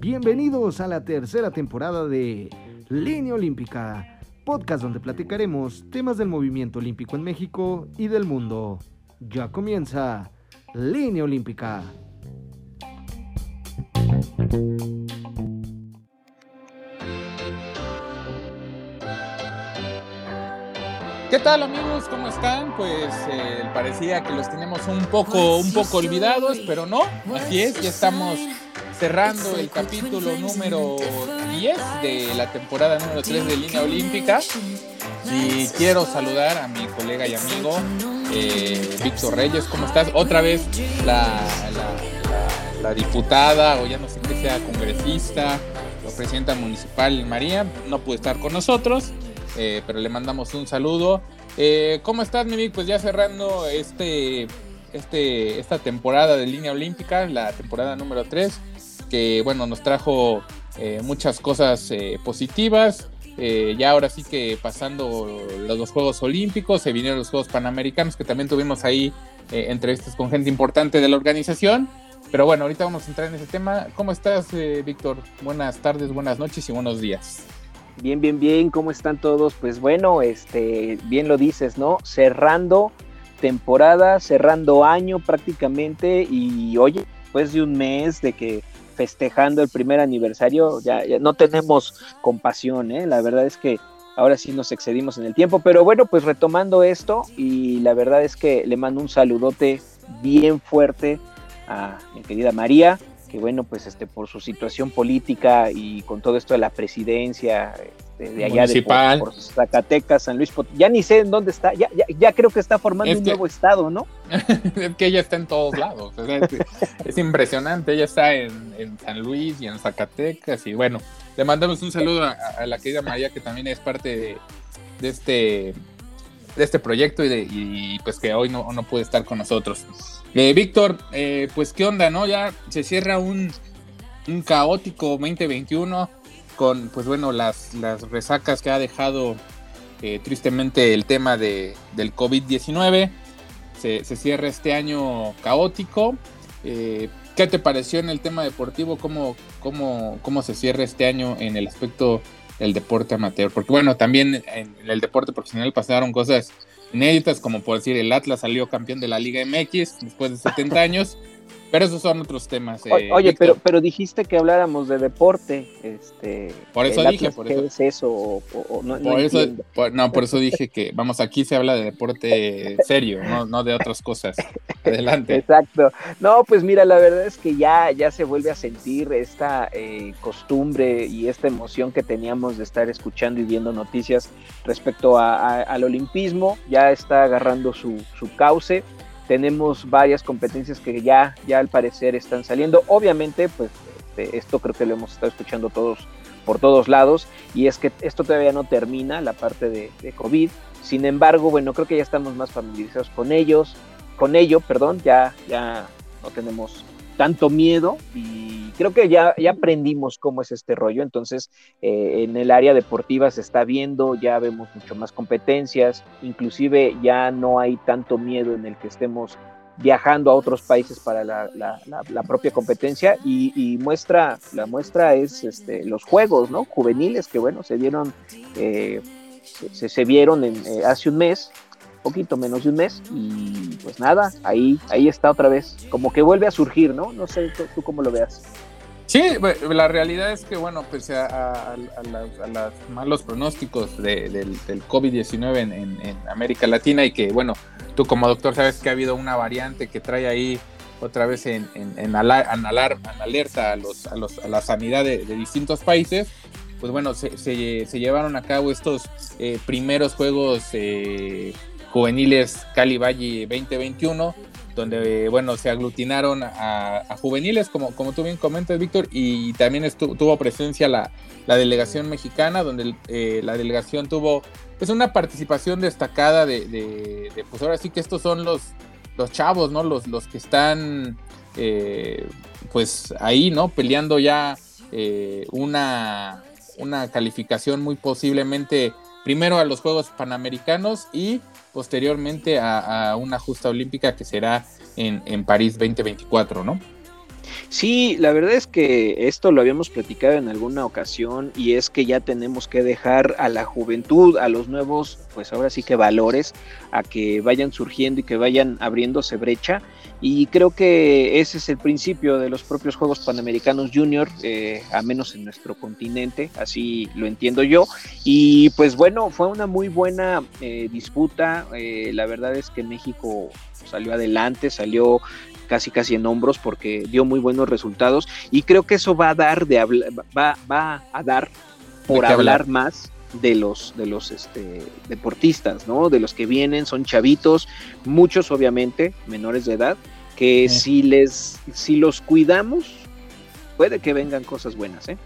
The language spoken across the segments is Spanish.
Bienvenidos a la tercera temporada de Línea Olímpica, podcast donde platicaremos temas del movimiento olímpico en México y del mundo. Ya comienza Línea Olímpica. ¿Qué tal amigos? ¿Cómo están? Pues eh, parecía que los tenemos un poco, un poco olvidados, pero no, así es, ya estamos cerrando el capítulo número 10 de la temporada número 3 de Línea Olímpica. Y quiero saludar a mi colega y amigo eh, Víctor Reyes, ¿cómo estás? Otra vez la, la, diputada, o ya no sé qué sea, congresista, la presidenta municipal María, no puede estar con nosotros. Eh, pero le mandamos un saludo. Eh, ¿Cómo estás, Mimic? Pues ya cerrando este, este, esta temporada de línea olímpica, la temporada número 3, que bueno, nos trajo eh, muchas cosas positivas. ya ahora sí que pasando los, los, Juegos Olímpicos, se vinieron los Juegos Panamericanos, que también tuvimos ahí entrevistas con gente importante de la organización. Pero bueno, ahorita vamos a entrar en ese tema. ¿Cómo estás, Víctor? Buenas tardes, buenas noches y buenos días. Bien, bien, bien, ¿cómo están todos? Pues bueno, este, bien lo dices, ¿no? Cerrando temporada, cerrando año prácticamente y oye, después de un mes de que festejando el primer aniversario, ya, no tenemos compasión, ¿eh? La verdad es que ahora sí nos excedimos en el tiempo, pero bueno, pues retomando esto y la verdad es que le mando un saludote bien fuerte a mi querida María, que bueno, pues este por su situación política y con todo esto de la presidencia este, de allá de por, Zacatecas, San Luis Potosí, ya ni sé en dónde está, ya, ya, creo que está formando un nuevo estado, ¿no? es que ella está en todos lados, es, impresionante, ella está en, San Luis y en Zacatecas y bueno, le mandamos un saludo a, la querida María que también es parte de, este de este proyecto y, de, y pues que hoy no, no puede estar con nosotros. Eh, Víctor, eh, pues qué onda, ¿no? Ya se cierra un, un caótico 2021 con, pues bueno, las, las resacas que ha dejado eh, tristemente el tema de, del COVID-19. Se, cierra este año caótico. ¿Qué te pareció en el tema deportivo? ¿Cómo, cómo, ¿Cómo se cierra este año en el aspecto del deporte amateur? Porque bueno, también en el deporte profesional pasaron cosas inéditas, como por decir el Atlas salió campeón de la Liga MX después de 70 años. Pero esos son otros temas. Eh, oye, pero, pero dijiste que habláramos de deporte. Este, por eso dije, por eso. ¿Qué es eso? no, por eso no, por eso dije que, vamos, aquí se habla de deporte serio, no, no de otras cosas. Adelante. Exacto. No, pues mira, la verdad es que ya, ya se vuelve a sentir esta eh, costumbre y esta emoción que teníamos de estar escuchando y viendo noticias respecto al olimpismo. Ya está agarrando su, su cauce tenemos varias competencias que ya, ya al parecer están saliendo. Obviamente, pues este, esto creo que lo hemos estado escuchando todos por todos lados y es que esto todavía no termina la parte de, de COVID. Sin embargo, bueno, creo que ya estamos más familiarizados con ellos, con ello, perdón, ya, ya no tenemos tanto miedo y creo que ya, ya aprendimos cómo es este rollo. Entonces, eh, en el área deportiva se está viendo, ya vemos mucho más competencias, inclusive ya no hay tanto miedo en el que estemos viajando a otros países para la, propia competencia y, muestra, la muestra es este, los juegos, ¿no? Juveniles que, bueno, se dieron, eh, se, se, vieron en, eh, hace un mes poquito menos de un mes y pues nada, ahí, ahí está otra vez, como que vuelve a surgir, ¿no? No sé tú, cómo lo veas. Sí, la realidad es que, bueno, pues a, los malos pronósticos del, COVID-19 en, América Latina y que, bueno, tú como doctor sabes que ha habido una variante que trae ahí otra vez en, en, alerta a, los, a, los, a la sanidad de, distintos países, pues bueno, se, se, llevaron a cabo estos eh, primeros juegos eh, juveniles Cali Valle 2021, donde bueno, se aglutinaron a, juveniles, como, como tú bien comentas, Víctor, y también tuvo presencia la, la, delegación mexicana, donde eh, la delegación tuvo pues una participación destacada de, pues ahora sí que estos son los, los chavos, ¿no? Los, los que están eh, pues ahí, ¿no? Peleando ya eh, una, una calificación muy posiblemente primero a los Juegos Panamericanos y posteriormente a, una justa olímpica que será en, París 2024, ¿no? Sí, la verdad es que esto lo habíamos platicado en alguna ocasión y es que ya tenemos que dejar a la juventud, a los nuevos, pues ahora sí que valores, a que vayan surgiendo y que vayan abriéndose brecha. Y creo que ese es el principio de los propios Juegos Panamericanos Junior, eh, a menos en nuestro continente, así lo entiendo yo. Y pues bueno, fue una muy buena eh, disputa. Eh, la verdad es que México salió adelante, salió casi casi en hombros porque dio muy buenos resultados y creo que eso va a dar de va, va a dar por hablar, más de los de los este, deportistas, ¿no? De los que vienen, son chavitos, muchos obviamente menores de edad, que si les si los cuidamos puede que vengan cosas buenas, ¿eh?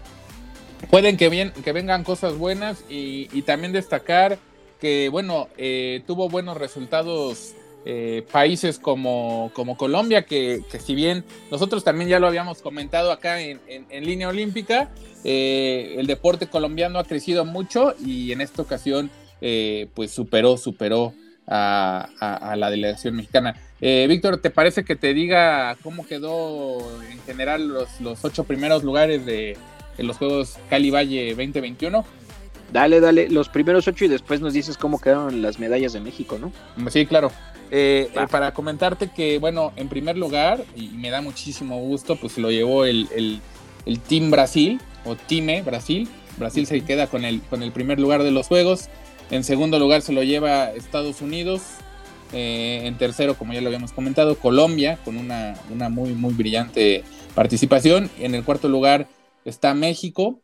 Pueden que, bien, que vengan cosas buenas y, y también destacar que, bueno, eh, tuvo buenos resultados eh, países como, Colombia, que, si bien nosotros también ya lo habíamos comentado acá en, línea olímpica, eh, el deporte colombiano ha crecido mucho y en esta ocasión eh, pues superó, superó a, la delegación mexicana. Víctor, ¿te parece que te diga cómo quedó en general los, los ocho primeros lugares de, de los Juegos Cali Valle 2021? Dale, dale, los primeros ocho y después nos dices cómo quedaron las medallas de México, ¿no? Sí, claro. Eh, eh, para comentarte que, bueno, en primer lugar, y me da muchísimo gusto, pues lo llevó el, el, Team Brasil, o Time Brasil. Brasil se queda con el, con el primer lugar de los juegos. En segundo lugar se lo lleva Estados Unidos. Eh, en tercero, como ya lo habíamos comentado, Colombia, con una, una muy, muy brillante participación. En el cuarto lugar está México,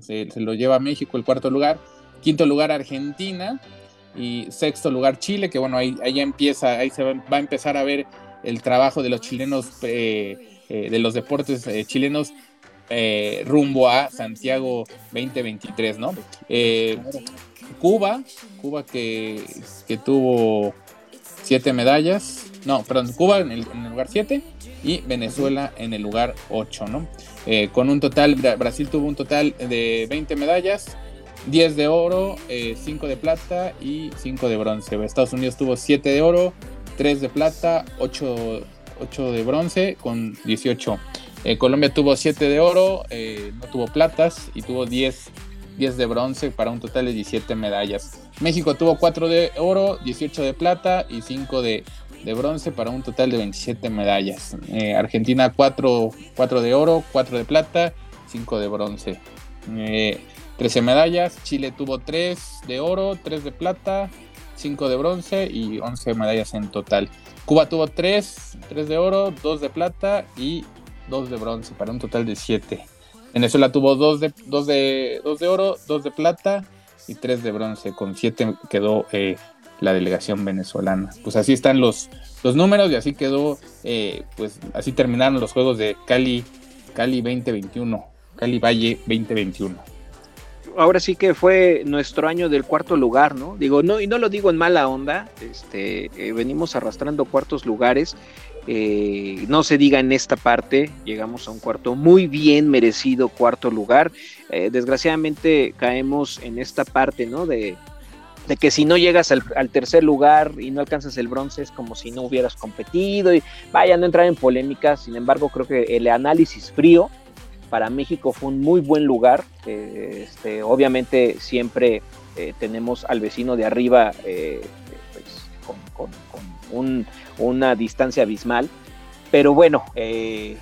se, lo lleva México el cuarto lugar. Quinto lugar Argentina, y sexto lugar Chile, que bueno, ahí, ahí empieza, ahí se va, a empezar a ver el trabajo de los chilenos, eh, eh, de los deportes eh, chilenos rumbo a Santiago 2023, ¿no? Cuba, Cuba que, que, tuvo siete medallas, no, perdón, Cuba en el, lugar siete y Venezuela en el lugar ocho, ¿no? Con un total, Brasil tuvo un total de 20 medallas, 10 de oro, 5 eh, de plata y 5 de bronce. Estados Unidos tuvo 7 de oro, 3 de plata, 8, 8 de bronce con 18. Eh, Colombia tuvo 7 de oro, eh, no tuvo platas y tuvo 10, 10 de bronce para un total de 17 medallas. México tuvo 4 de oro, 18 de plata y 5 de, de bronce para un total de 27 medallas. Argentina 4, 4 de oro, 4 de plata, 5 de bronce. 13 medallas. Chile tuvo 3 de oro, 3 de plata, 5 de bronce y 11 medallas en total. Cuba tuvo 3, 3 de oro, 2 de plata y 2 de bronce para un total de 7. Venezuela tuvo 2 de, 2 de, 2 de oro, 2 de plata y 3 de bronce. Con 7 quedó eh, la delegación venezolana. Pues así están los, los números y así quedó, eh, pues así terminaron los juegos de Cali, Cali 2021, Cali Valle 2021 ahora sí que fue nuestro año del cuarto lugar, ¿no? Digo, no, y no lo digo en mala onda, este, eh, venimos arrastrando cuartos lugares. Eh, no se diga en esta parte, llegamos a un cuarto muy bien merecido cuarto lugar. Desgraciadamente caemos en esta parte, ¿no? De, de que si no llegas al, tercer lugar y no alcanzas el bronce es como si no hubieras competido y vaya, no entrar en polémica, sin embargo creo que el análisis frío para México fue un muy buen lugar. Eh, este, obviamente siempre eh, tenemos al vecino de arriba eh, pues, con, una distancia abismal. Pero bueno,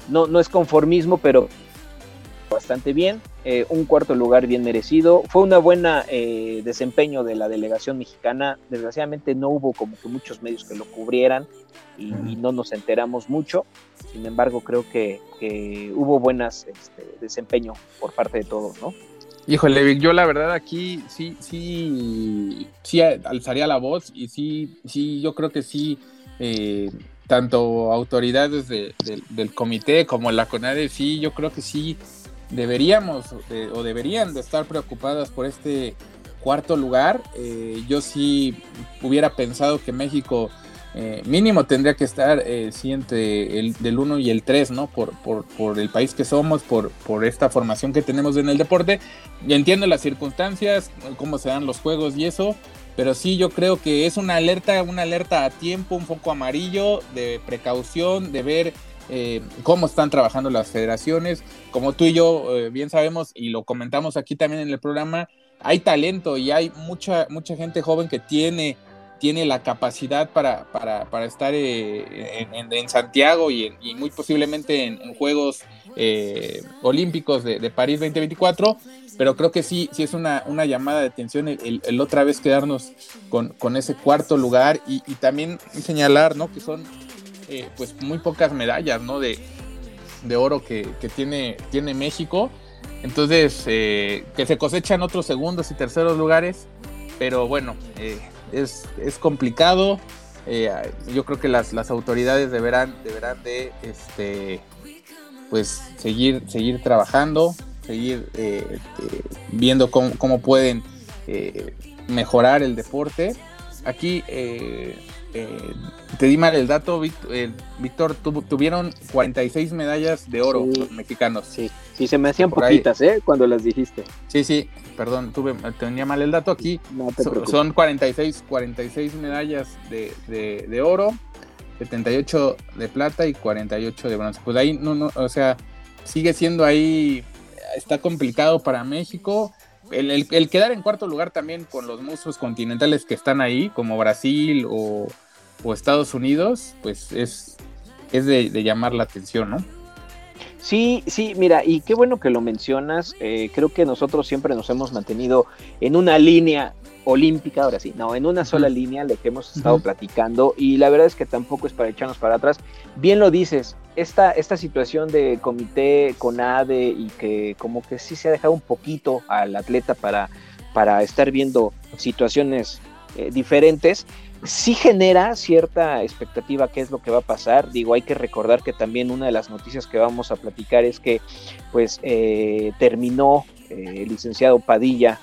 no, no es conformismo, pero bastante bien. un cuarto lugar bien merecido. Fue una buena desempeño de la delegación mexicana. Desgraciadamente no hubo como que muchos medios que lo cubrieran y, no nos enteramos mucho. Sin embargo, creo que, hubo buenas este, desempeño por parte de todos, ¿no? Híjole, yo la verdad aquí sí, sí, sí alzaría la voz y sí, sí, yo creo que sí, eh, tanto autoridades del comité como la CONADE, sí, yo creo que sí deberíamos o deberían de estar preocupadas por este cuarto lugar. Eh, yo sí hubiera pensado que México eh, mínimo tendría que estar eh, el del 1 y el 3, ¿no? Por, por, el país que somos, por, por esta formación que tenemos en el deporte. Y entiendo las circunstancias, cómo se dan los juegos y eso, pero sí yo creo que es una alerta, una alerta a tiempo, un poco amarillo, de precaución, de ver eh, cómo están trabajando las federaciones. Como tú y yo eh, bien sabemos y lo comentamos aquí también en el programa, hay talento y hay mucha, mucha gente joven que tiene, tiene la capacidad para, para, estar eh, en, Santiago y, muy posiblemente en, Juegos Olímpicos de, París 2024. Pero creo que sí, sí es una, una llamada de atención el, otra vez quedarnos con, con ese cuarto lugar y, y también señalar ¿no? que son eh, pues muy pocas medallas, ¿no? De, oro que, tiene, tiene México. Entonces, eh, que se cosechan otros segundos y terceros lugares, pero bueno, eh, es, complicado. yo creo que las, las autoridades deberán, deberán de este, pues seguir, seguir trabajando, seguir viendo cómo, cómo pueden mejorar el deporte. Aquí eh, te di mal el dato, eh, Víctor, tuvieron 46 medallas de oro los mexicanos. Sí, sí, se me hacían poquitas, ¿eh? Cuando las dijiste. Sí, sí, perdón, tuve, tenía mal el dato aquí. son 46, 46 medallas de, oro, 78 de plata y 48 de bronce. Pues ahí, no, no, o sea, sigue siendo ahí, está complicado para México. El, el, quedar en cuarto lugar también con los monstruos continentales que están ahí, como Brasil o, o Estados Unidos, pues es, es de, llamar la atención, ¿no? Sí, sí, mira, y qué bueno que lo mencionas. Eh, creo que nosotros siempre nos hemos mantenido en una línea olímpica, ahora sí, no, en una sola línea, de que hemos estado platicando, y la verdad es que tampoco es para echarnos para atrás. Bien lo dices, esta, esta situación de comité con ADE y que como que sí se ha dejado un poquito al atleta para, para estar viendo situaciones eh, diferentes, sí genera cierta expectativa qué es lo que va a pasar. Digo, hay que recordar que también una de las noticias que vamos a platicar es que pues eh, terminó eh, el licenciado Padilla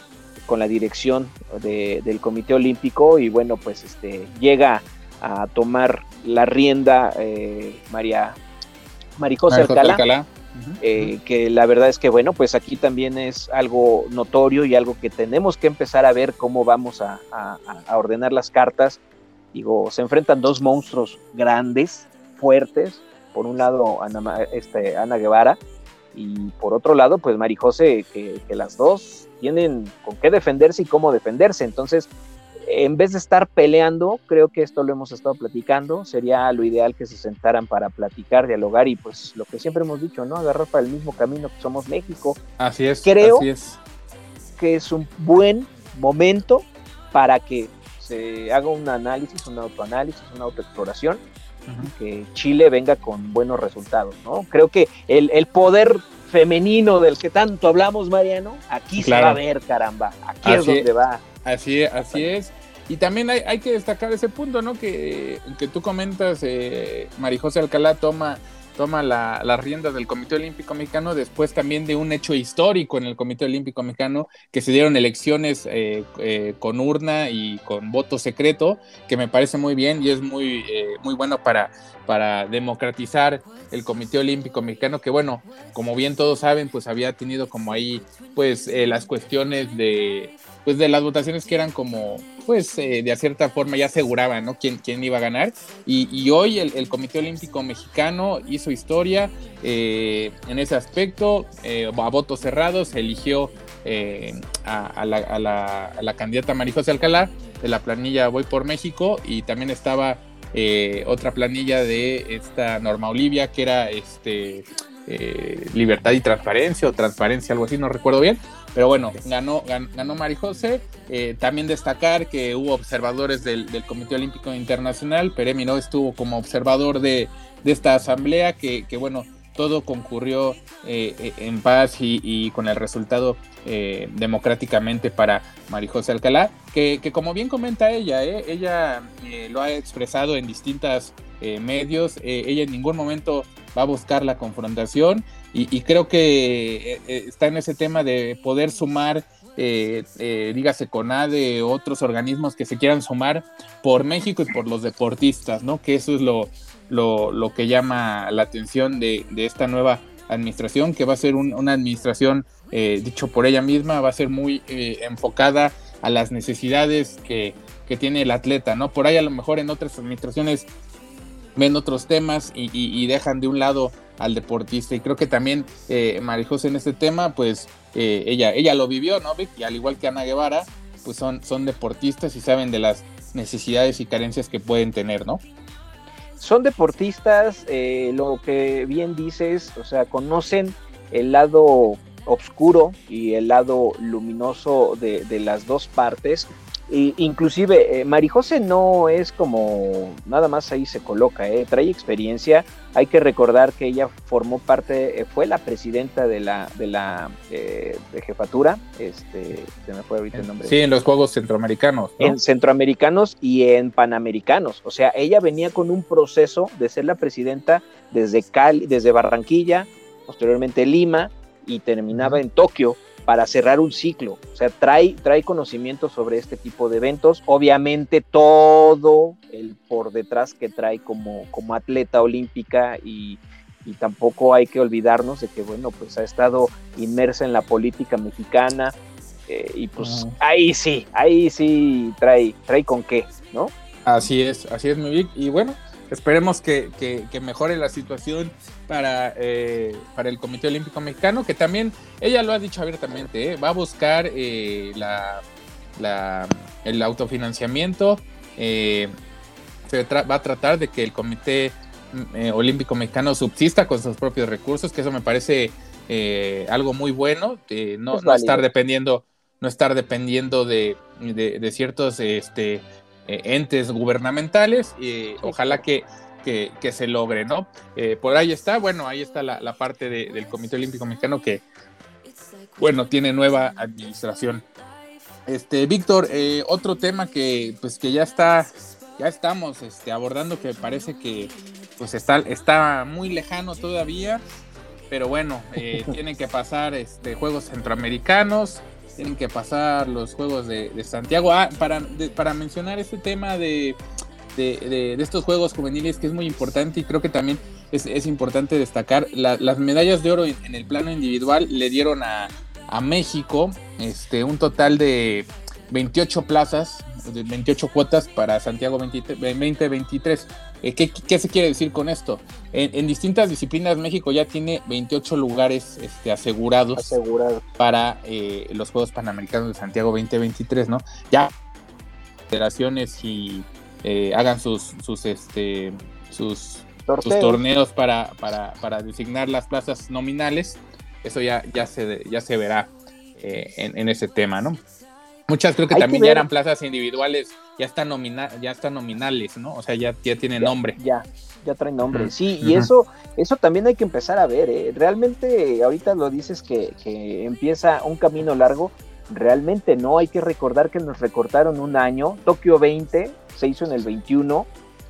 con la dirección del Comité Olímpico y bueno, pues este llega a tomar la rienda eh, María Marijosa Alcalá. que la verdad es que bueno, pues aquí también es algo notorio y algo que tenemos que empezar a ver cómo vamos a ordenar las cartas Digo, se enfrentan dos monstruos grandes, fuertes. Por un lado, Ana, este, Ana Guevara, y por otro lado, pues Marijose, que, que las dos tienen con qué defenderse y cómo defenderse. Entonces, en vez de estar peleando, creo que esto lo hemos estado platicando, sería lo ideal que se sentaran para platicar, dialogar y pues lo que siempre hemos dicho, ¿no? Agarrar para el mismo camino que somos México. Así es. Creo así es. que es un buen momento para que haga un análisis, un autoanálisis, una autoexploración, que Chile venga con buenos resultados, ¿no? Creo que el, poder femenino del que tanto hablamos, Mariano, aquí se va a ver, caramba, aquí es donde va. Así, así es. Y también hay, que destacar ese punto, ¿no? Que, que tú comentas, eh, Marijose Alcalá toma toma la, las riendas del Comité Olímpico Mexicano después también de un hecho histórico en el Comité Olímpico Mexicano, que se dieron elecciones eh, eh, con urna y con voto secreto, que me parece muy bien y es muy, eh, muy bueno para, para democratizar el Comité Olímpico Mexicano, que bueno, como bien todos saben, pues había tenido como ahí pues las cuestiones de pues de las votaciones que eran como, pues eh, de cierta forma ya aseguraban, ¿no? Quién, quién iba a ganar. Y, hoy el, Comité Olímpico Mexicano hizo historia eh, en ese aspecto, eh, a votos cerrados, eligió a, la, a, la, a, la, candidata Marijose Alcalá de la planilla Voy por México y también estaba otra planilla de esta Norma Olivia que era este Libertad y Transparencia o Transparencia, algo así, no recuerdo bien pero bueno, ganó, ganó, Mari José. Eh, también destacar que hubo observadores del, Comité Olímpico Internacional. Peremi no estuvo como observador de, esta asamblea, que, bueno, todo concurrió eh, eh, en paz y, con el resultado democráticamente para José Alcalá, que, como bien comenta ella, ella lo ha expresado en distintos medios, ella en ningún momento va a buscar la confrontación y, creo que eh, eh, está en ese tema de poder sumar, eh, eh, dígase CONADE, otros organismos que se quieran sumar por México y por los deportistas, ¿no? Que eso es lo, lo, que llama la atención de, esta nueva administración, que va a ser una administración, dicho por ella misma, va a ser muy enfocada a las necesidades que, que tiene el atleta, ¿no? Por ahí a lo mejor en otras administraciones ven otros temas y, dejan de un lado al deportista. Y creo que también eh, en este tema, pues eh, ella, ella lo vivió, ¿no? Y al igual que Ana Guevara, pues son, son deportistas y saben de las necesidades y carencias que pueden tener, ¿no? Son deportistas, eh, lo que bien dices, o sea, conocen el lado oscuro y el lado luminoso de las dos partes inclusive, eh, Marijose no es como nada más ahí se coloca, eh, trae experiencia. Hay que recordar que ella formó parte, eh, fue la presidenta de la, de la de jefatura, este, se me fue ahorita el nombre. Sí, en los Juegos Centroamericanos. En Centroamericanos y en Panamericanos. O sea, ella venía con un proceso de ser la presidenta desde Cali, desde Barranquilla, posteriormente Lima y terminaba en Tokio para cerrar un ciclo. O sea, trae, trae conocimiento sobre este tipo de eventos. Obviamente todo el por detrás que trae como, como atleta olímpica y, tampoco hay que olvidarnos de que, bueno, pues ha estado inmersa en la política mexicana eh, y pues ahí sí, ahí sí trae, trae con qué, ¿no? Así es, así es, mi Y bueno, esperemos que, mejore la situación para, eh, para el Comité Olímpico Mexicano, que también, ella lo ha dicho abiertamente, ¿eh? va a buscar eh, la, el autofinanciamiento, va a tratar de que el Comité Olímpico Mexicano subsista con sus propios recursos, que eso me parece algo muy bueno, no, no estar dependiendo no estar dependiendo de, de ciertos este, eh, entes gubernamentales y ojalá que, que, se logre, ¿no? Eh, por ahí está, bueno, ahí está la, parte del Comité Olímpico Mexicano que, bueno, tiene nueva administración. Este, Víctor, eh, otro tema que, pues, que ya está, ya estamos este, abordando que parece que, pues, está, está muy lejano todavía, pero bueno, tienen que pasar este, Juegos Centroamericanos, tienen que pasar los Juegos de, Santiago. Ah, para, para mencionar este tema de, de, estos Juegos juveniles que es muy importante y creo que también es, importante destacar, las medallas de oro en, el plano individual le dieron a, a México este, un total de 28 plazas, 28 cuotas para Santiago 2023. Eh, ¿qué, se quiere decir con esto? En, distintas disciplinas México ya tiene 28 lugares este, asegurados para eh, los Juegos Panamericanos de Santiago 2023, ¿no? Ya federaciones y eh, hagan sus sus este sus, torneos para, para, designar las plazas nominales, eso ya, ya, se, ya se verá en, en ese tema, ¿no? Muchas creo que también ya eran plazas individuales, ya están, nomina ya están nominales, ¿no? O sea, ya, ya tienen nombre. Ya, ya traen nombre, sí, y eso, eso también hay que empezar a ver, ¿eh? Realmente, ahorita lo dices que, empieza un camino largo, realmente no, hay que recordar que nos recortaron un año, Tokio 20 se hizo en el 21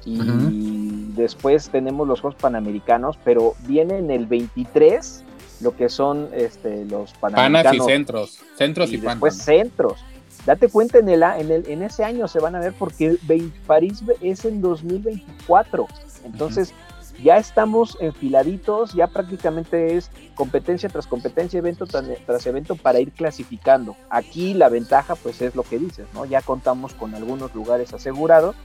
y después tenemos los Juegos Panamericanos, pero viene en el 23 lo que son este, los Panamericanos. Panas y centros, centros y, y después centros date cuenta en, el, en, el, en ese año se van a ver porque París es en 2024. Entonces, ya estamos enfiladitos, ya prácticamente es competencia tras competencia, evento tras, evento para ir clasificando. Aquí la ventaja, pues es lo que dices, ¿no? Ya contamos con algunos lugares asegurados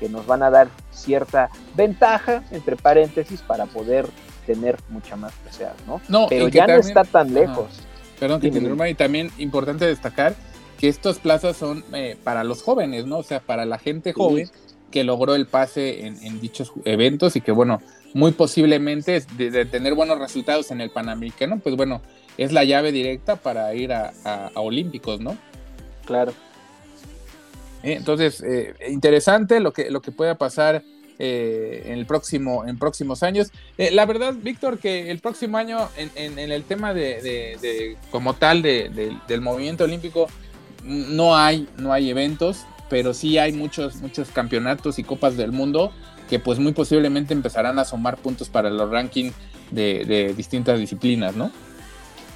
que nos van a dar cierta ventaja, entre paréntesis, para poder tener mucha más deseas, ¿no? no Pero ya no está tan lejos. Perdón que te y también importante destacar que estas plazas son eh, para los jóvenes, ¿no? O sea, para la gente joven que logró el pase en, dichos eventos y que, bueno, muy posiblemente de, tener buenos resultados en el Panamericano, pues bueno, es la llave directa para ir a, Olímpicos, ¿no? Claro. Eh, entonces, eh, interesante lo que, lo que pueda pasar en el próximo, en próximos años. la verdad, Víctor, que el próximo año en, el tema de, como tal del movimiento olímpico, no hay, no hay eventos, pero sí hay muchos, muchos campeonatos y copas del mundo que pues muy posiblemente empezarán a sumar puntos para los rankings de, distintas disciplinas, ¿no?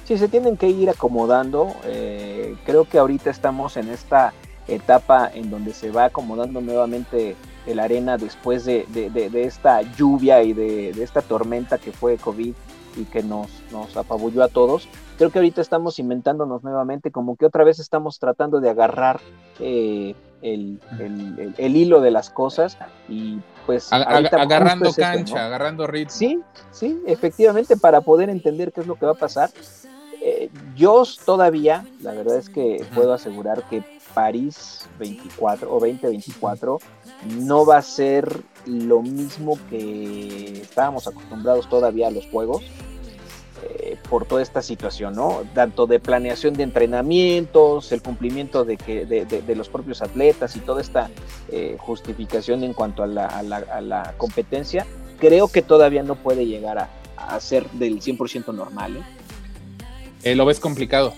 Sí, se tienen que ir acomodando. Eh, creo que ahorita estamos en esta etapa en donde se va acomodando nuevamente la arena después de, esta lluvia y de, esta tormenta que fue COVID y que nos, nos apabulló a todos. Creo que ahorita estamos inventándonos nuevamente, como que otra vez estamos tratando de agarrar eh, el, hilo de las cosas y pues... agarrando cancha, agarrando ritmo. Sí, sí, efectivamente, para poder entender qué es lo que va a pasar. Eh, yo todavía, la verdad es que puedo asegurar que París 24 o 2024 no va a ser lo mismo que estábamos acostumbrados todavía a los juegos eh, por toda esta situación, ¿no? Tanto de planeación de entrenamientos, el cumplimiento de, que, de, los propios atletas y toda esta eh, justificación en cuanto a la, competencia, creo que todavía no puede llegar a, a ser del 100% normal. ¿eh? ¿Lo ves complicado?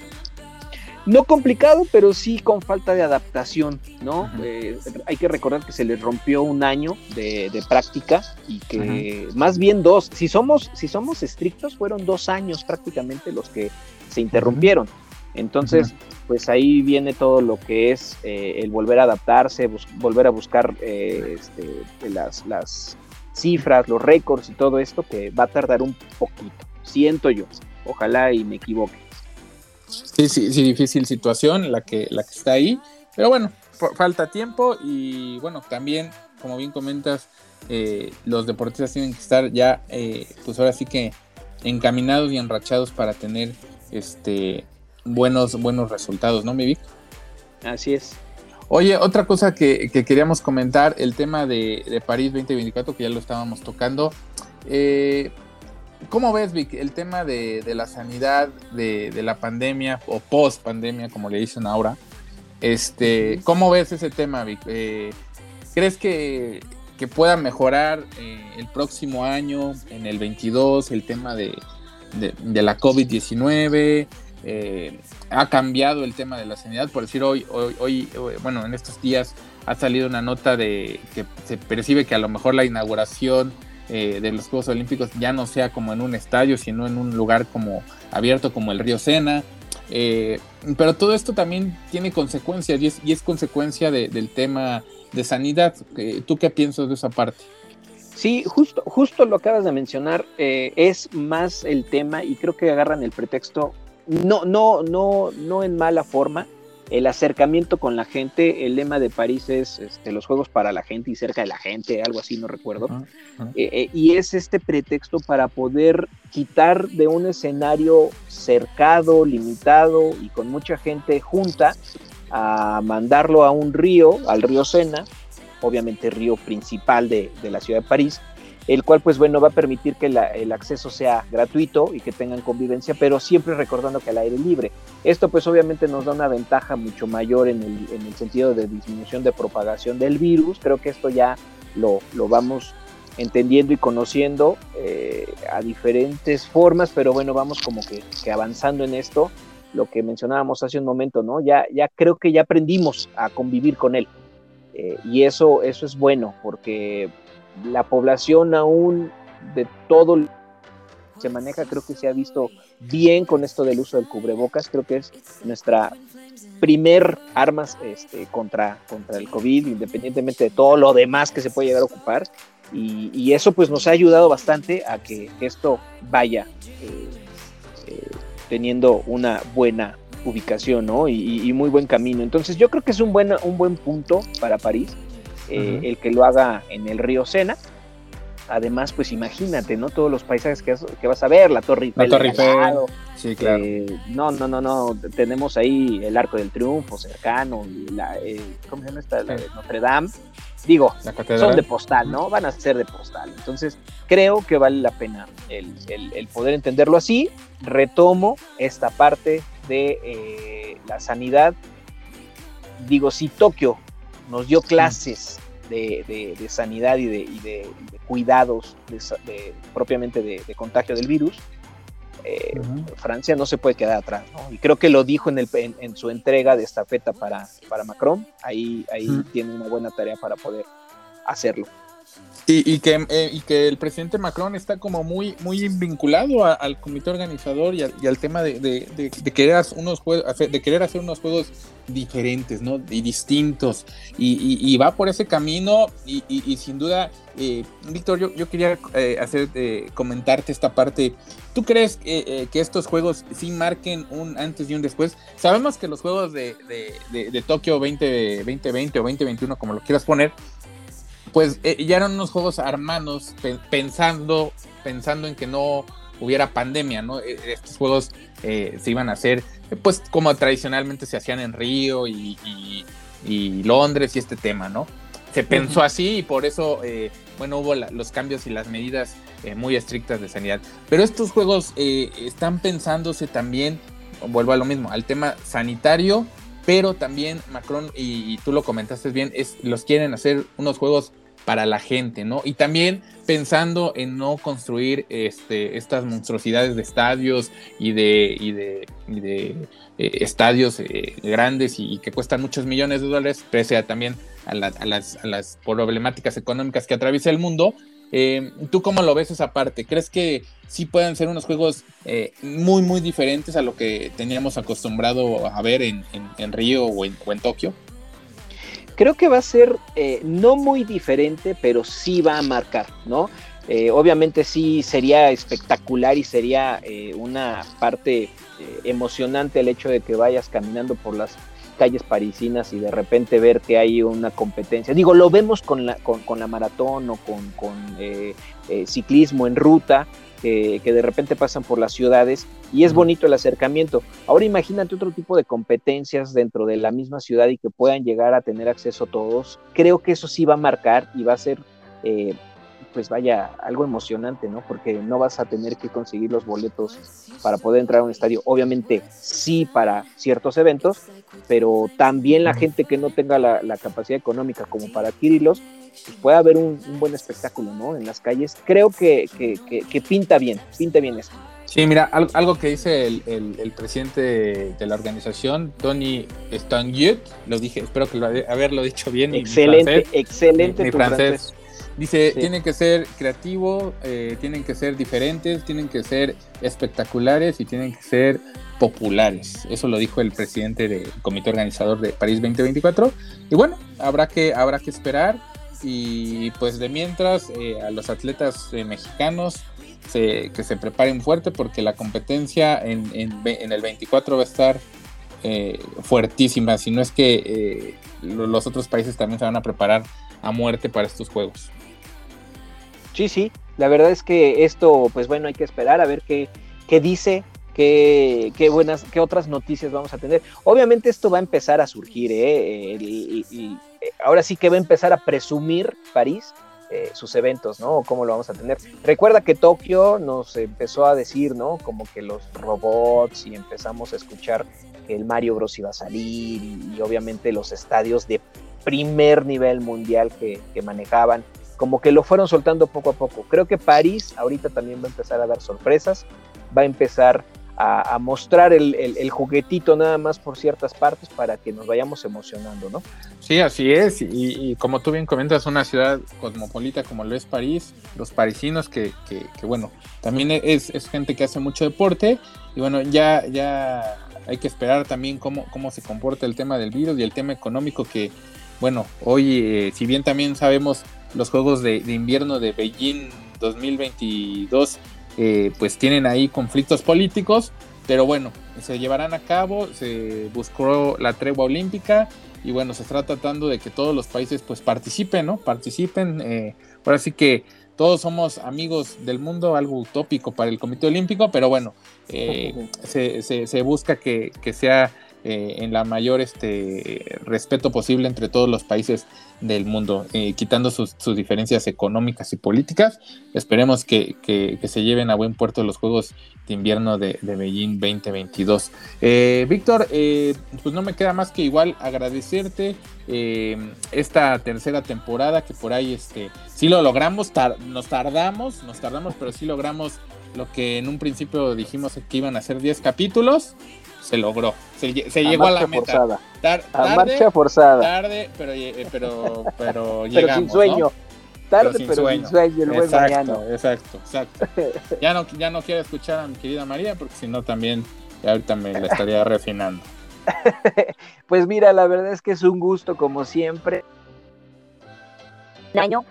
No complicado, pero sí con falta de adaptación, ¿no? Eh, hay que recordar que se les rompió un año de, práctica y que más bien dos, si somos, si somos estrictos, fueron dos años prácticamente los que se interrumpieron. Entonces, pues ahí viene todo lo que es eh, el volver a adaptarse, volver a buscar eh, este, las, las cifras, los récords y todo esto que va a tardar un poquito, siento yo. Ojalá y me equivoque. Sí, sí, sí, difícil situación la que, la que está ahí. Pero bueno, falta tiempo y bueno, también, como bien comentas, eh, los deportistas tienen que estar ya, eh, pues ahora sí que encaminados y enrachados para tener este buenos, buenos resultados, ¿no, mi Vic? Así es. Oye, otra cosa que, queríamos comentar, el tema de, de, París 2024, que ya lo estábamos tocando. Eh, ¿Cómo ves, Vic, el tema de, la sanidad, de, la pandemia o post pandemia, como le dicen ahora? Este, ¿Cómo ves ese tema, Vic? Eh, ¿Crees que, pueda mejorar eh, el próximo año, en el 22, el tema de, la COVID-19? Eh, ¿Ha cambiado el tema de la sanidad? Por decir, hoy, hoy, hoy, bueno, en estos días ha salido una nota de que se percibe que a lo mejor la inauguración eh, de los Juegos Olímpicos ya no sea como en un estadio, sino en un lugar como abierto como el río Sena. Eh, pero todo esto también tiene consecuencias y es, consecuencia del tema de sanidad. ¿Tú qué piensas de esa parte? Sí, justo, justo lo acabas de mencionar, eh, es más el tema y creo que agarran el pretexto, no, no, no, no en mala forma, el acercamiento con la gente, el lema de París es este, los juegos para la gente y cerca de la gente, algo así, no recuerdo. Eh, eh, y es este pretexto para poder quitar de un escenario cercado, limitado y con mucha gente junta, a mandarlo a un río, al río Sena, obviamente río principal de, de la ciudad de París, el cual pues bueno va a permitir que el acceso sea gratuito y que tengan convivencia, pero siempre recordando que al aire libre. Esto pues obviamente nos da una ventaja mucho mayor en el, sentido de disminución de propagación del virus, creo que esto ya lo, vamos entendiendo y conociendo eh, a diferentes formas, pero bueno, vamos como que, avanzando en esto, lo que mencionábamos hace un momento, ¿no? Ya, ya creo que ya aprendimos a convivir con él. Eh, y eso, eso es bueno, porque la población aún de todo se maneja, creo que se ha visto bien con esto del uso del cubrebocas, creo que es nuestra primer armas este, contra, contra el COVID, independientemente de todo lo demás que se puede llegar a ocupar, y, eso pues nos ha ayudado bastante a que esto vaya eh, eh, teniendo una buena ubicación ¿no? y, muy buen camino. Entonces yo creo que es un un buen punto para París eh, el que lo haga en el río Sena. Además, pues imagínate, ¿no? Todos los paisajes que, vas a ver, la Torre Eiffel. La Torre Eiffel. Sí, claro. Eh, no, no, no, no. Tenemos ahí el Arco del Triunfo cercano, la, eh, ¿cómo se llama esta? La de Notre Dame. Digo, son de postal, ¿no? Van a ser de postal. Entonces, creo que vale la pena el, el poder entenderlo así. Retomo esta parte de la sanidad. Digo, si Tokio nos dio clases de, sanidad y de, cuidados propiamente de, contagio del virus, eh, Francia no se puede quedar atrás. Y creo que lo dijo en, el, en, su entrega de estafeta para, para Macron. Ahí, ahí tiene una buena tarea para poder hacerlo. Y, que, eh, y que el presidente Macron está como muy, muy vinculado al comité organizador y al, tema de, de, querer unos juegos, de querer hacer unos juegos diferentes, ¿no? Y distintos. Y, va por ese camino y, sin duda, eh, Víctor, yo, yo, quería eh, hacer, comentarte esta parte. ¿Tú crees que estos juegos sí marquen un antes y un después? Sabemos que los juegos de, Tokio 2020 o 2021, como lo quieras poner, pues eh, ya eran unos juegos armados pensando, pensando en que no hubiera pandemia, ¿no? E, estos juegos eh, se iban a hacer, pues como tradicionalmente se hacían en Río y, Londres y este tema, ¿no? Se pensó así y por eso, eh, bueno, hubo los cambios y las medidas muy estrictas de sanidad. Pero estos juegos están pensándose también, vuelvo a lo mismo, al tema sanitario, pero también Macron, y, tú lo comentaste bien, es, los quieren hacer unos juegos para la gente, ¿no? Y también pensando en no construir este, estas monstruosidades de estadios y de, de, eh, estadios eh, grandes y, que cuestan muchos millones de dólares, pese a también a, las, problemáticas económicas que atraviesa el mundo. Eh, ¿Tú cómo lo ves esa parte? ¿Crees que sí pueden ser unos juegos muy, muy diferentes a lo que teníamos acostumbrado a ver en, Río o en, en Tokio? creo que va a ser eh, no muy diferente, pero sí va a marcar, ¿no? Eh, obviamente sí sería espectacular y sería eh, una parte emocionante el hecho de que vayas caminando por las calles parisinas y de repente ver que hay una competencia. Digo, lo vemos con la, con, la maratón o con, con ciclismo en ruta, que, de repente pasan por las ciudades y es bonito el acercamiento. Ahora imagínate otro tipo de competencias dentro de la misma ciudad y que puedan llegar a tener acceso todos. Creo que eso sí va a marcar y va a ser, eh, pues vaya, algo emocionante, ¿no? Porque no vas a tener que conseguir los boletos para poder entrar a un estadio. Obviamente sí para ciertos eventos, pero también la gente que no tenga la, la capacidad económica como para adquirirlos, pues puede haber un, buen espectáculo, ¿no? En las calles. Creo que, pinta bien, pinta bien esto. Sí, mira, algo, que dice el, presidente de, la organización, Tony Stanguet, lo dije, espero que lo haberlo dicho bien. Excelente, excelente. Mi, francés. Dice, tienen que ser creativos, eh, tienen que ser diferentes, tienen que ser espectaculares y tienen que ser populares. Eso lo dijo el presidente del comité organizador de París 2024. Y bueno, habrá que, habrá que esperar. Y pues de mientras eh, a los atletas eh, mexicanos que se preparen fuerte porque la competencia en, el 24 va a estar eh, fuertísima, si no es que los otros países también se van a preparar a muerte para estos juegos. Sí, sí, la verdad es que esto, pues bueno, hay que esperar a ver qué, qué dice Qué, qué, buenas, qué otras noticias vamos a tener. Obviamente esto va a empezar a surgir, ¿eh? y, ahora sí que va a empezar a presumir París eh, sus eventos, ¿no? cómo lo vamos a tener. Recuerda que Tokio nos empezó a decir, ¿no? Como que los robots y empezamos a escuchar que el Mario Bros iba a salir y, obviamente los estadios de primer nivel mundial que, que manejaban como que lo fueron soltando poco a poco. Creo que París ahorita también va a empezar a dar sorpresas, va a empezar a, mostrar el, juguetito nada más por ciertas partes para que nos vayamos emocionando, ¿no? Sí, así es. Y, como tú bien comentas, una ciudad cosmopolita como lo es París, los parisinos que, que, bueno, también es, gente que hace mucho deporte y bueno, ya, ya hay que esperar también cómo, cómo se comporta el tema del virus y el tema económico que, bueno, hoy, eh, si bien también sabemos los Juegos de, de Invierno de Beijing 2022 eh, pues tienen ahí conflictos políticos, pero bueno, se llevarán a cabo, se buscó la tregua olímpica y bueno, se está tratando de que todos los países pues participen, ¿no? Participen, eh, ahora sí que todos somos amigos del mundo, algo utópico para el Comité Olímpico, pero bueno, eh, se, busca que, que sea eh, en la mayor este, respeto posible entre todos los países del mundo, eh, quitando sus, diferencias económicas y políticas. Esperemos que, se lleven a buen puerto los Juegos de Invierno de, Beijing 2022. Eh, Víctor, pues no me queda más que igual agradecerte esta tercera temporada que por ahí este, sí lo logramos, nos tardamos, nos tardamos, pero sí logramos lo que en un principio dijimos que iban a ser 10 capítulos se logró. Se, llegó a la meta. Forzada. a marcha forzada. Tarde, pero, eh, pero, pero, llegamos. sin sueño. Tarde, pero, sin, sueño. el buen exacto, Exacto, exacto. Ya no, ya no quiero escuchar a mi querida María, porque si no también ahorita me la estaría refinando. pues mira, la verdad es que es un gusto, como siempre. Un año,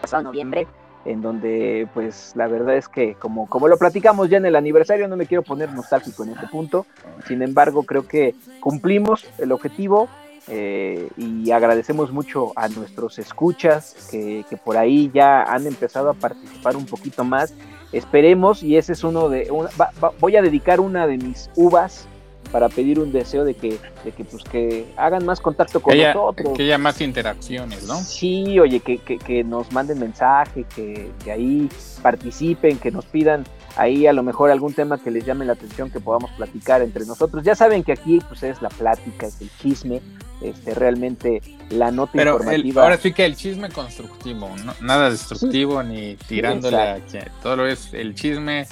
pasado noviembre, en donde pues la verdad es que como, como lo platicamos ya en el aniversario, no me quiero poner nostálgico en este punto, sin embargo creo que cumplimos el objetivo eh, y agradecemos mucho a nuestros escuchas que, por ahí ya han empezado a participar un poquito más. Esperemos, y ese es uno de, voy a dedicar una de mis uvas para pedir un deseo de que, de que pues que hagan más contacto con nosotros. Que haya más interacciones, ¿no? Sí, oye, que, que, que nos manden mensaje, que, que, ahí participen, que nos pidan ahí a lo mejor algún tema que les llame la atención que podamos platicar entre nosotros. Ya saben que aquí pues es la plática, es el chisme, este realmente la nota Pero informativa. ahora sí que el chisme constructivo, nada destructivo ni tirándole a todo lo es el chisme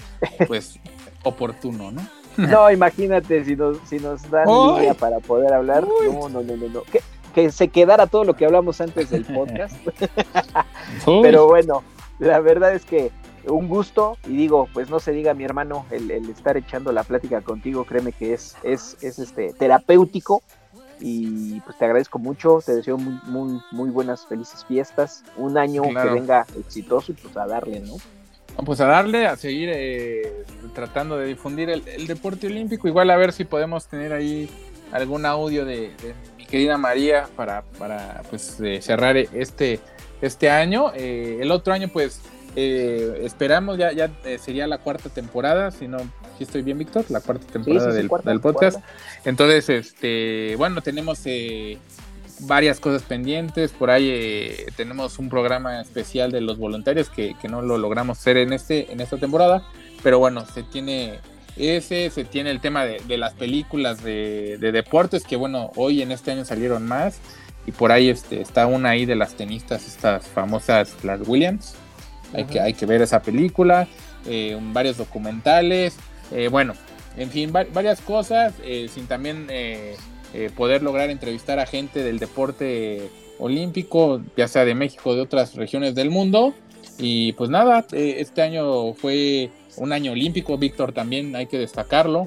pues oportuno, ¿no? No, imagínate si nos, si nos dan día para poder hablar. No, no, no, no. Que, que, se quedara todo lo que hablamos antes del podcast. Pero bueno, la verdad es que un gusto y digo, pues no se diga mi hermano, el, estar echando la plática contigo, créeme que es, es, es este terapéutico y pues te agradezco mucho, te deseo muy, muy, muy buenas, felices fiestas, un año que venga exitoso y pues a darle, ¿no? Pues a darle, a seguir eh, tratando de difundir el, deporte olímpico. Igual a ver si podemos tener ahí algún audio de, mi querida María para, para pues eh, cerrar este, este año. Eh, el otro año pues esperamos, ya, ya sería la cuarta temporada, si no, si estoy bien Víctor, la cuarta temporada del, podcast. Entonces, este, bueno, tenemos varias cosas pendientes. Por ahí eh, tenemos un programa especial de los voluntarios que, no lo logramos hacer en, este, en esta temporada. Pero bueno, se tiene ese, se tiene el tema de, las películas de, deportes, que bueno, hoy en este año salieron más. Y por ahí este, está una ahí de las tenistas, estas famosas, las Williams. Hay, que, hay que ver esa película, eh, varios documentales. Eh, bueno, en fin, varias cosas, sin también eh, poder lograr entrevistar a gente del deporte olímpico, ya sea de México o de otras regiones del mundo. Y pues nada, eh, este año fue un año olímpico, Víctor también hay que destacarlo.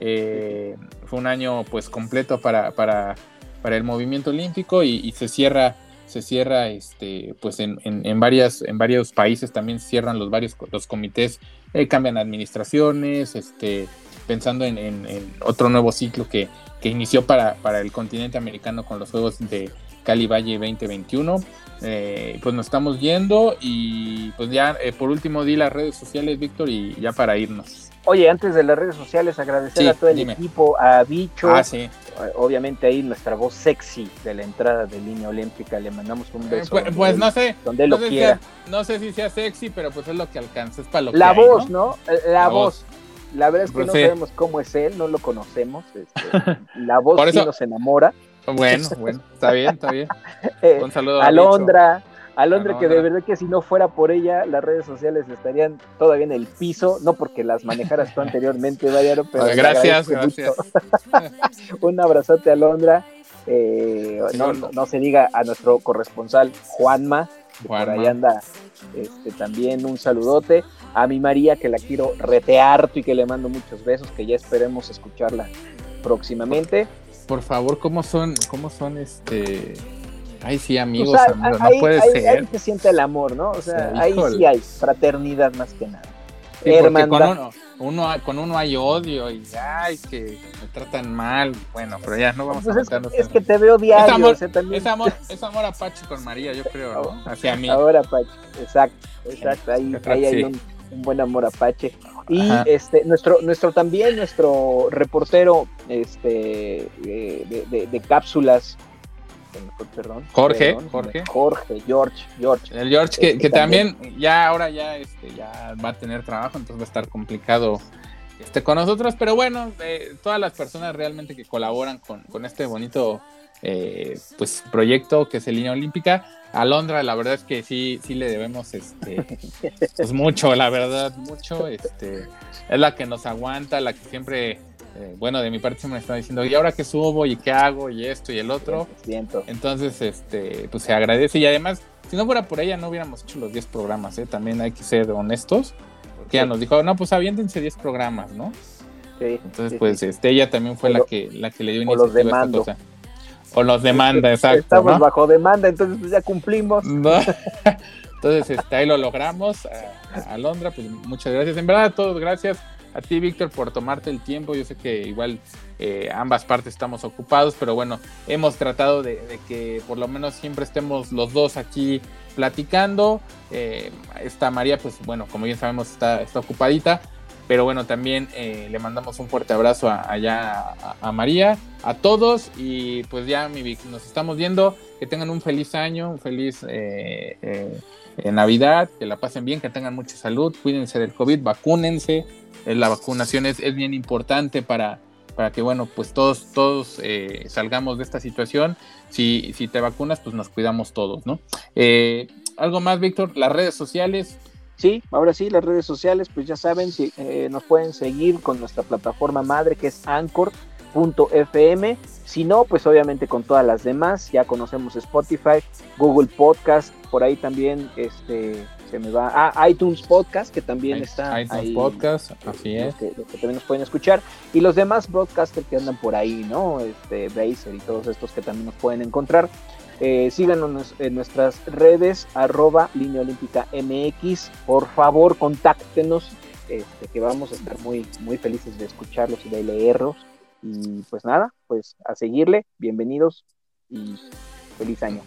Eh, fue un año pues completo para, para, para el movimiento olímpico y, se cierra se cierra este pues en, en, varias en varios países también cierran los varios los comités cambian administraciones este pensando en, en, otro nuevo ciclo que, que inició para, para, el continente americano con los Juegos de Cali Valle 2021. Eh, pues nos estamos yendo y pues ya eh, por último di las redes sociales, Víctor, y ya para irnos. Oye, antes de las redes sociales, agradecer a todo el equipo, a Bicho, ah, sí. obviamente ahí nuestra voz sexy de la entrada de línea olímpica, le mandamos un beso. pues, pues no sé, donde no, lo sé quiera. no sé si sea sexy, pero pues es lo que alcanza, es para lo la que voz, ¿no? La, voz. La verdad es que pues no sabemos cómo es él, no lo conocemos. Este, la voz sí nos enamora. Bueno, bueno, está bien, está bien. Eh, un saludo a Alondra. Alondra, que de verdad que si no fuera por ella, las redes sociales estarían todavía en el piso, no porque las manejaras tú anteriormente, Dayaro, pero... gracias, gracias. un abrazote, Alondra. Eh, no, no, se diga a nuestro corresponsal Juanma, que por ahí anda este, también un saludote a mi María, que la quiero retear y que le mando muchos besos, que ya esperemos escucharla próximamente. Por, favor, ¿cómo son, cómo son este? Ay, sí, amigos, amigos, no puede ser. Ahí se siente el amor, ¿no? O sea, ahí sí hay fraternidad más que nada. Con uno, uno, con uno hay odio y ay, que me tratan mal. Bueno, pero ya no vamos pues a es, es que te veo diario. Es amor, es amor, es amor apache con María, yo creo, ¿no? Hacia mí. Ahora apache, exacto, exacto. Ahí, ahí hay un, un buen amor apache. Y este, nuestro, nuestro también, nuestro reportero este, de, cápsulas, perdón, Jorge, Jorge. Jorge, George, George. El George que, este, también, ya ahora ya, este, ya va a tener trabajo, entonces va a estar complicado este, con nosotros, pero bueno, eh, todas las personas realmente que colaboran con, con este bonito eh, pues proyecto que es el Línea Olímpica, Alondra, la verdad es que sí, sí le debemos este, pues mucho, la verdad, mucho. Este, es la que nos aguanta, la que siempre, eh, bueno, de mi parte siempre me está diciendo, ¿y ahora qué subo? ¿Y qué hago? Y esto y el otro. Entonces, este, pues se agradece y además si no fuera por ella no hubiéramos hecho los 10 programas, ¿eh? También hay que ser honestos. Que ella nos dijo, no, pues aviéntense 10 programas, ¿no? Sí, Entonces, sí, pues sí. este, ella también fue O la lo- que, la que le dio iniciativa a esta cosa. O los demanda, exacto. Estamos ¿no? bajo demanda, entonces pues ya cumplimos. No. Entonces, este, ahí lo logramos. A, a Alondra, pues muchas gracias. En verdad, a todos, gracias. A ti, Víctor, por tomarte el tiempo. Yo sé que igual eh, ambas partes estamos ocupados, pero bueno, hemos tratado de, que por lo menos siempre estemos los dos aquí platicando. Eh, María, pues bueno, como bien sabemos, está, está ocupadita. Pero bueno, también eh, le mandamos un fuerte abrazo a- allá a, María, a todos. Y pues ya, mi Vic, nos estamos viendo. Que tengan un feliz año, un feliz eh, eh, Navidad, que la pasen bien, que tengan mucha salud, cuídense del COVID, vacúnense. Eh, la vacunación es, es bien importante para, para que, bueno, pues todos, todos eh, salgamos de esta situación. Si, si te vacunas, pues nos cuidamos todos, ¿no? Eh, Algo más, Víctor, las redes sociales. Sí, ahora sí, las redes sociales, pues ya saben, si, eh, nos pueden seguir con nuestra plataforma madre que es anchor.fm. Si no, pues obviamente con todas las demás, ya conocemos Spotify, Google Podcast, por ahí también este se me va, ah, iTunes Podcast, que también está iTunes ahí. Podcast, así los es. que, los que también nos pueden escuchar y los demás broadcasters que andan por ahí, ¿no? Este Bracer y todos estos que también nos pueden encontrar. Eh, síganos en nuestras redes, arroba línea olímpica MX. Por favor, contáctenos, este, que vamos a estar muy, muy felices de escucharlos y de leerlos. Y pues nada, pues a seguirle, bienvenidos y feliz año.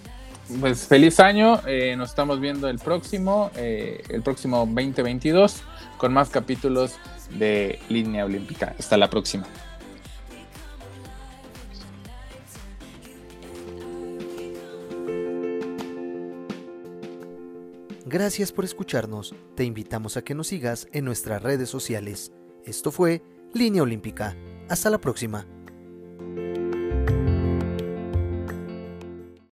Pues feliz año, eh, nos estamos viendo el próximo, eh, el próximo 2022, con más capítulos de Línea Olímpica. Hasta la próxima. Gracias por escucharnos. Te invitamos a que nos sigas en nuestras redes sociales. Esto fue Línea Olímpica. Hasta la próxima.